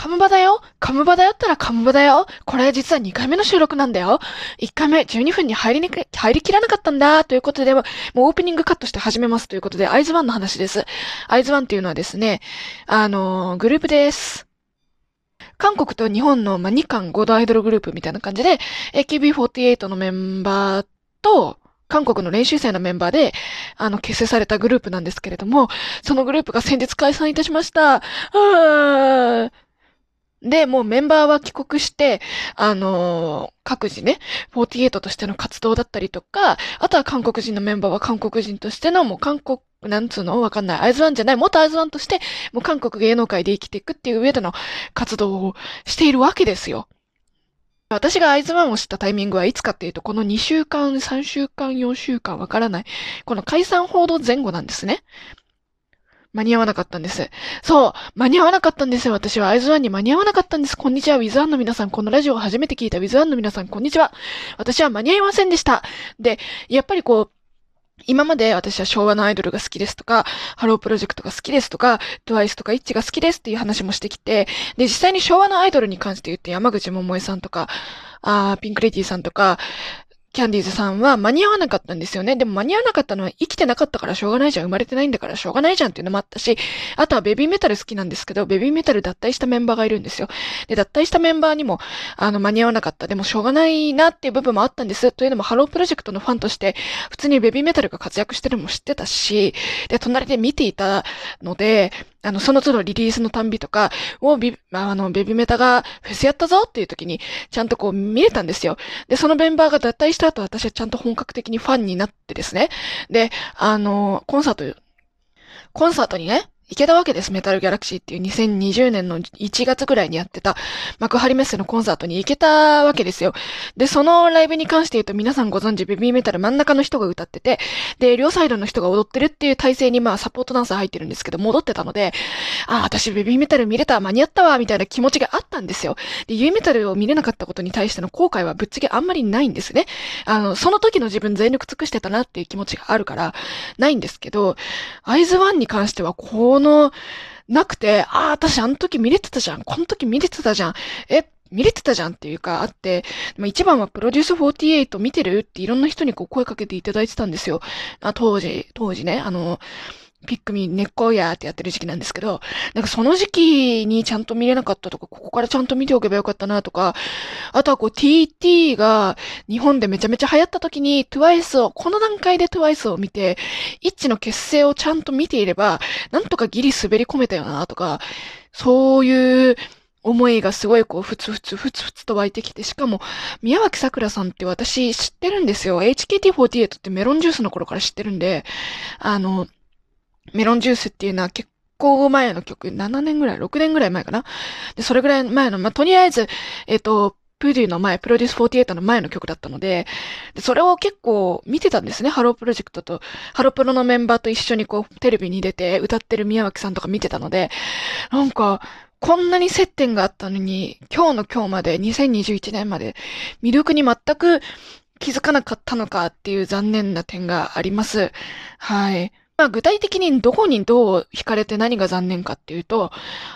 カムバだよカムバだよったらカムバだよこれ実は2回目の収録なんだよ !1 回目12分に入りにく、入りきらなかったんだということで、もうオープニングカットして始めますということで、アイズワンの話です。アイズワンっていうのはですね、あのー、グループです。韓国と日本の、まあ、日韓合同アイドルグループみたいな感じで、AKB48 のメンバーと、韓国の練習生のメンバーで、あの、結成されたグループなんですけれども、そのグループが先日解散いたしました。あーで、もうメンバーは帰国して、あのー、各自ね、48としての活動だったりとか、あとは韓国人のメンバーは韓国人としての、もう韓国、なんつうの？わかんない。アイズワンじゃない。元アイズワンとして、もう韓国芸能界で生きていくっていう上での活動をしているわけですよ。私がアイズワンを知ったタイミングはいつかっていうと、この2週間、3週間、4週間わからない。この解散報道前後なんですね。間に合わなかったんです。そう、間に合わなかったんですよ。私はアイズワンに間に合わなかったんです。こんにちは、ウィズワンの皆さん。このラジオを初めて聞いたウィズワンの皆さん、こんにちは。私は間に合いませんでした。で、やっぱりこう、今まで私は昭和のアイドルが好きですとか、ハロープロジェクトが好きですとか、 TWICE とか ITZY が好きですっていう話もしてきて、で、実際に昭和のアイドルに関して言って山口百恵さんとか、あピンクレディーさんとか、キャンディーズさんは間に合わなかったんですよね。でも間に合わなかったのは生きてなかったからしょうがないじゃん。生まれてないんだからしょうがないじゃんっていうのもあったし、あとはベビーメタル好きなんですけど、ベビーメタル脱退したメンバーがいるんですよ。で、脱退したメンバーにも、あの、間に合わなかった。でもしょうがないなっていう部分もあったんです。というのも、ハロー!プロジェクトのファンとして、普通にベビーメタルが活躍してるのも知ってたし、で、隣で見ていたので、あの、その都度リリースのたんびとか、おび、あの、ベビメタがフェスやったぞっていう時に、ちゃんとこう見れたんですよ。で、そのメンバーが脱退した後、私はちゃんと本格的にファンになってですね。で、あの、コンサート、コンサートにね、行けたわけです。メタルギャラクシーっていう2020年の1月ぐらいにやってた幕張メッセのコンサートに行けたわけですよ。で、そのライブに関して言うと皆さんご存知ベビーメタル真ん中の人が歌ってて、で、両サイドの人が踊ってるっていう体制にまあサポートダンサー入ってるんですけど、戻ってたので、ああ、私ベビーメタル見れた、間に合ったわ、みたいな気持ちがあったんですよ。で、ユーメタルを見れなかったことに対しての後悔はぶっつけあんまりないんですね。あの、その時の自分全力尽くしてたなっていう気持ちがあるから、ないんですけど、アイズワンに関してはこの、なくて、ああ、私あの時見れてたじゃん。この時見れてたじゃん。え、見れてたじゃんっていうか、あって、一番はプロデュース48見てるっていろんな人にこう声かけていただいてたんですよ。あ当時、当時ね、あの、ピックミン根っこやってやってる時期なんですけど、なんかその時期にちゃんと見れなかったとか、ここからちゃんと見ておけばよかったなとか、あとはこう TT が日本でめちゃめちゃ流行った時に TWICE を、この段階で TWICE を見て、一致の結成をちゃんと見ていれば、なんとかギリ滑り込めたよなとか、そういう思いがすごいこう、ふつふつふつふつと湧いてきて、しかも、宮脇咲良さんって私知ってるんですよ。HKT48 ってメロンジュースの頃から知ってるんで、あの、メロンジュースっていうのは結構前の曲、7年ぐらい、6年ぐらい前かな。で、それぐらい前の、まあ、とりあえず、えっ、ー、と、プデューの前、プロデュース48の前の曲だったので、でそれを結構見てたんですね。ハロープロジェクトと、ハロプロのメンバーと一緒にこう、テレビに出て歌ってる宮脇さんとか見てたので、なんか、こんなに接点があったのに、今日の今日まで、2021年まで、魅力に全く気づかなかったのかっていう残念な点があります。はい。まあ、具体的にどこにどう惹かれて何が残念かっていうと、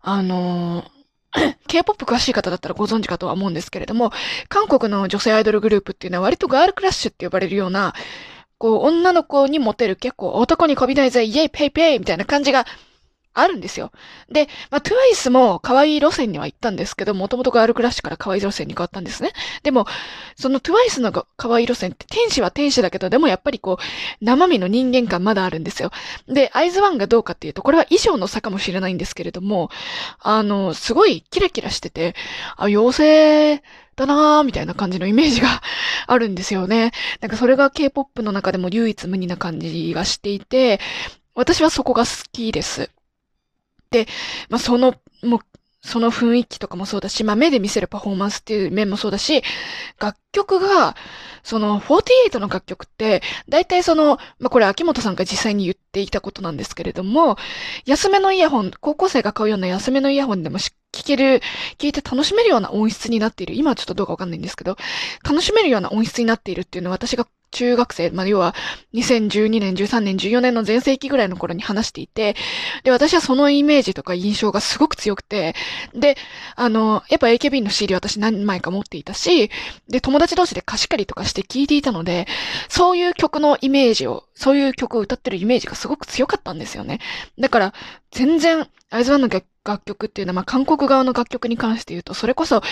あのー K-POP 詳しい方だったらご存知かとは思うんですけれども、韓国の女性アイドルグループっていうのは割とガールクラッシュって呼ばれるような、こう、女の子にモテる結構男に媚びないぜ、イエイペイペイみたいな感じがあるんですよ。で、まあ、トゥワイスも可愛い路線には行ったんですけど、もともとガールクラッシュから可愛い路線に変わったんですね。でも、そのトゥワイスの可愛い路線って天使は天使だけど、でもやっぱりこう、生身の人間感まだあるんですよ。で、アイズワンがどうかっていうと、これは衣装の差かもしれないんですけれども、あの、すごいキラキラしてて、あ、妖精、だなーみたいな感じのイメージが あるんですよね。なんかそれが K-POP の中でも唯一無二な感じがしていて、私はそこが好きです。で、まあ、その、もう、その雰囲気とかもそうだし、まあ、目で見せるパフォーマンスっていう面もそうだし、楽曲が、その、48の楽曲って、大体その、まあ、これ秋元さんが実際に言っていたことなんですけれども、安めのイヤホン、高校生が買うような安めのイヤホンでも聴ける、聴いて楽しめるような音質になっている。今はちょっとどうかわかんないんですけど、楽しめるような音質になっているっていうのは私が中学生、まあ、要は2012年、13年、14年の前世紀ぐらいの頃に話していて、で、私はそのイメージとか印象がすごく強くて、で、あの、やっぱ AKB の CD 私何枚か持っていたし、で、友達同士で貸し借りとかして聴いていたので、そういう曲のイメージを、そういう曲を歌ってるイメージがすごく強かったんですよね。だから、全然、アイズワンの楽曲っていうのは、まあ、韓国側の楽曲に関して言うと、それこそ、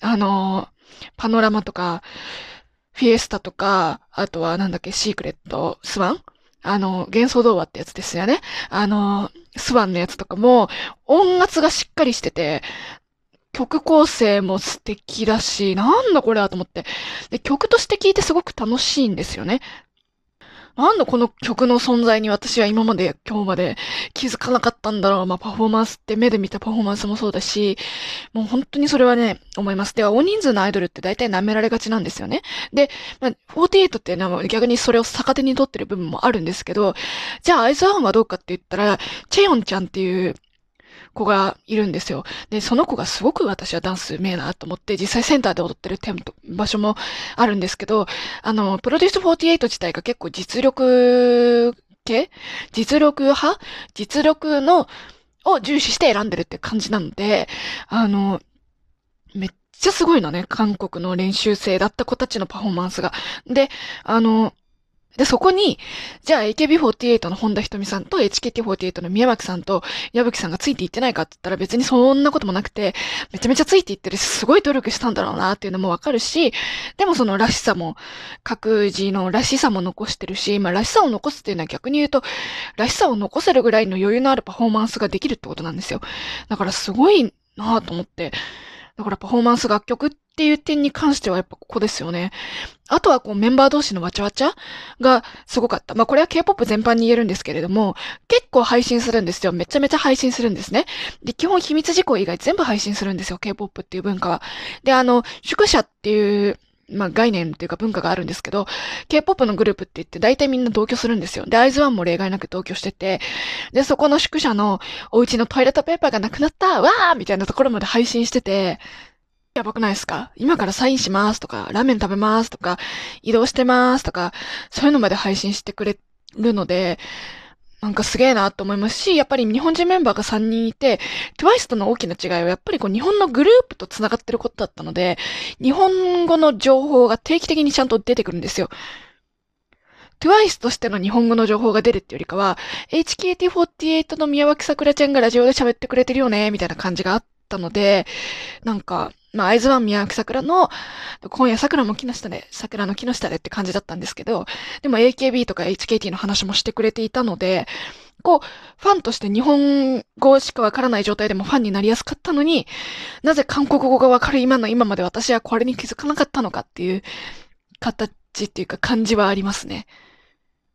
あの、パノラマとか、フィエスタとか、あとはなんだっけ、シークレット、スワン？あの、幻想童話ってやつですよね。あの、スワンのやつとかも、音圧がしっかりしてて、曲構成も素敵だし、なんだこれはと思って。で、曲として聴いてすごく楽しいんですよね。なんでこの曲の存在に私は今まで、今日まで気づかなかったんだろう。まあ、パフォーマンスって目で見たパフォーマンスもそうだし、もう本当にそれはね、思います。では、大人数のアイドルって大体舐められがちなんですよね。で、まあ、48っていうのは逆にそれを逆手に取ってる部分もあるんですけど、じゃあ、アイズワンはどうかって言ったら、チェヨンちゃんっていう子がいるんですよ。で、その子がすごく私はダンスうめえなと思って、実際センターで踊ってるテント、場所もあるんですけど、あの、プロデュース48自体が結構実力系？実力派？実力の、を重視して選んでるって感じなので、あの、めっちゃすごいのね、韓国の練習生だった子たちのパフォーマンスが。で、あの、で、そこに、じゃあ AKB48 の本田瞳さんと HKT48 の宮脇さんと矢吹さんがついていってないかって言ったら別にそんなこともなくて、めちゃめちゃついていってるし、すごい努力したんだろうなっていうのもわかるし、でもそのらしさも、各自のらしさも残してるし、まあらしさを残すっていうのは逆に言うと、らしさを残せるぐらいの余裕のあるパフォーマンスができるってことなんですよ。だからすごいなぁと思って、だからパフォーマンス楽曲っていう点に関してはやっぱここですよね。あとはこうメンバー同士のわちゃわちゃがすごかった。まあこれは K-POP 全般に言えるんですけれども、結構配信するんですよ。めちゃめちゃ配信するんですね。で、基本秘密事項以外全部配信するんですよ。K-POP っていう文化は。で、あの、宿舎っていう、まあ概念っていうか文化があるんですけど、K-POP のグループって言って大体みんな同居するんですよ。で、アイズワンも例外なく同居してて、で、そこの宿舎のお家のトイレットペーパーがなくなったわーみたいなところまで配信してて、やばくないですか？今からサインしますとか、ラーメン食べますとか、移動してますとか、そういうのまで配信してくれるので、なんかすげえなと思いますし、やっぱり日本人メンバーが3人いて、TWICE との大きな違いはやっぱりこう日本のグループと繋がってることだったので、日本語の情報が定期的にちゃんと出てくるんですよ。TWICE としての日本語の情報が出るってよりかは、HKT48 の宮脇桜ちゃんがラジオで喋ってくれてるよね、みたいな感じがあったので、なんか、まあ、会津湾宮脇桜の、今夜桜も木の下で、桜の木の下でって感じだったんですけど、でも AKB とか HKT の話もしてくれていたので、こう、ファンとして日本語しかわからない状態でもファンになりやすかったのに、なぜ韓国語がわかる今の今まで私はこれに気づかなかったのかっていう形っていうか感じはありますね。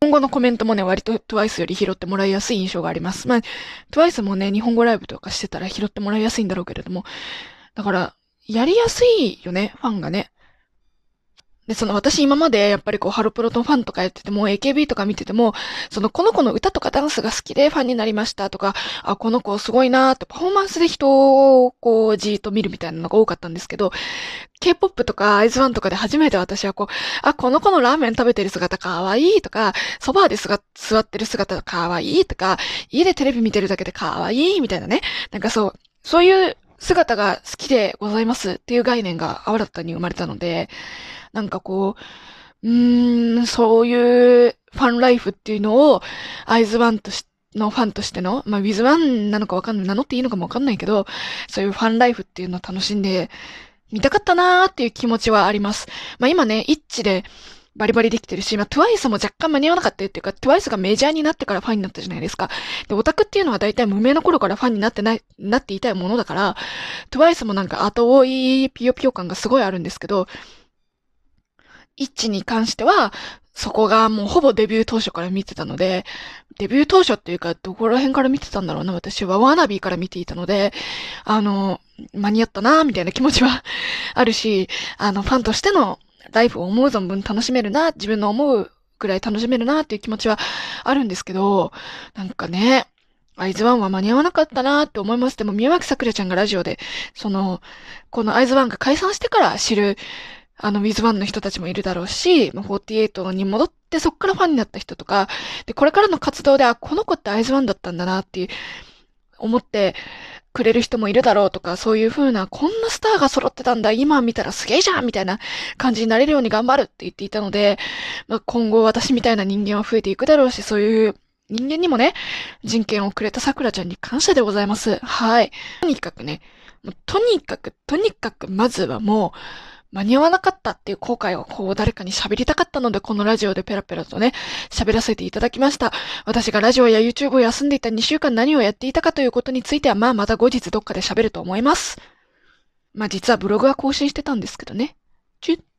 日本語のコメントもね、割と TWICE より拾ってもらいやすい印象があります。まあ、TWICE もね、日本語ライブとかしてたら拾ってもらいやすいんだろうけれども、だから、やりやすいよね、ファンがね。で、その私今までやっぱりこうハロプロとファンとかやってても AKB とか見てても、そのこの子の歌とかダンスが好きでファンになりましたとか、あ、この子すごいなーってパフォーマンスで人をこうじーっと見るみたいなのが多かったんですけど、K-POP とかアイズワンとかで初めて私はこう、あ、この子のラーメン食べてる姿かわいいとか、ソファーで座ってる姿かわいいとか、家でテレビ見てるだけでかわいいみたいなね。なんかそう、そういう姿が好きでございますっていう概念が新たに生まれたので、なんかこう、うーん、そういうファンライフっていうのを、アイズワンとして、のファンとしての、まあ、ウィズワンなのかわかんない、名乗っていいのかもわかんないけど、そういうファンライフっていうのを楽しんで、見たかったなーっていう気持ちはあります。まあ、今ね、一致で、バリバリできてるし、まあ、TWICE も若干間に合わなかったっていうか、TWICE がメジャーになってからファンになったじゃないですか。で、オタクっていうのは大体無名の頃からファンになってない、なっていたいものだから、TWICE もなんか後追いピヨピヨ感がすごいあるんですけど、イッチに関しては、そこがもうほぼデビュー当初から見てたので、デビュー当初っていうか、どこら辺から見てたんだろうな、私はワーナビーから見ていたので、あの、間に合ったな、みたいな気持ちはあるし、あの、ファンとしてのライフを思う存分楽しめるな、自分の思うくらい楽しめるなっていう気持ちはあるんですけど、なんかね、アイズワンは間に合わなかったなって思います。でも、宮脇桜ちゃんがラジオで、その、このアイズワンが解散してから知るあの、ウィズワンの人たちもいるだろうし、48に戻ってそっからファンになった人とか、で、これからの活動で、あ、この子ってアイズワンだったんだなっていう、思ってくれる人もいるだろうとか、そういう風な、こんなスターが揃ってたんだ、今見たらすげえじゃんみたいな感じになれるように頑張るって言っていたので、まあ、今後私みたいな人間は増えていくだろうし、そういう人間にもね、人権をくれた桜ちゃんに感謝でございます。はい。とにかくね、もうとにかく、とにかく、まずはもう、間に合わなかったっていう後悔をこう誰かに喋りたかったので、このラジオでペラペラとね、喋らせていただきました。私がラジオや YouTube を休んでいた2週間何をやっていたかということについては、まあまた後日どっかで喋ると思います。まあ実はブログは更新してたんですけどね。チュッ。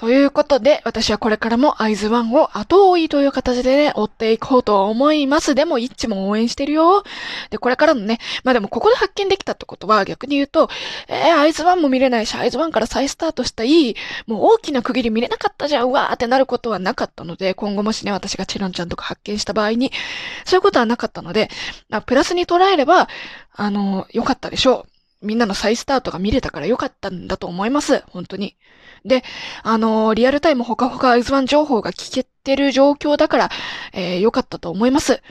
ということで、私はこれからもアイズワンを後追いという形でね、追っていこうと思います。でも、イッチも応援してるよ。で、これからのね、まあでもここで発見できたってことは逆に言うと、えー、アイズワンも見れないし、アイズワンから再スタートしたいい、もう大きな区切り見れなかったじゃん、うわーってなることはなかったので、今後もしね、私がチロンちゃんとか発見した場合に、そういうことはなかったので、まあ、プラスに捉えれば、あの、良かったでしょう。みんなの再スタートが見れたから良かったんだと思います。本当に。で、あのー、リアルタイムほかほかアイズワン情報が聞けてる状況だから、えー、良かったと思います。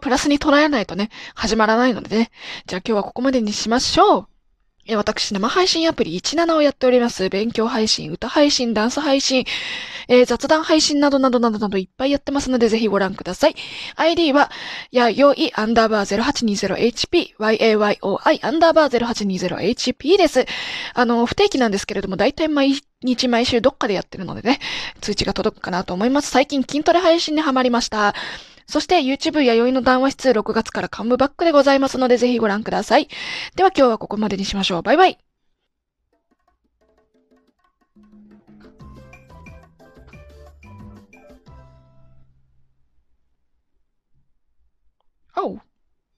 プラスに捉えないとね、始まらないのでね。じゃあ今日はここまでにしましょう。私、生配信アプリ17をやっております。勉強配信、歌配信、ダンス配信、えー、雑談配信などなどなどなどいっぱいやってますので、ぜひご覧ください。ID は、やよいアンダーバー 0820HP、yayoi アンダーバー 0820HP です。あの、不定期なんですけれども、だいたい毎日毎週どっかでやってるのでね、通知が届くかなと思います。最近筋トレ配信にハマりました。そして YouTube 弥生の談話室6月からカムバックでございますのでぜひご覧ください。では今日はここまでにしましょう。バイバイ。Oh.